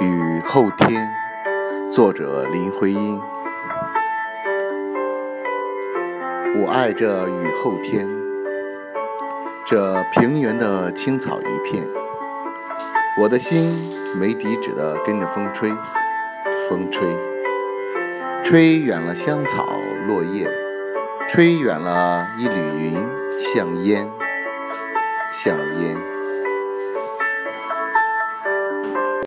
雨后天，作者林徽因。我爱这雨后天，这平原的青草一片，我的心没底止的跟着风吹，风吹，吹远了香草落叶，吹远了一缕云，像烟，像烟。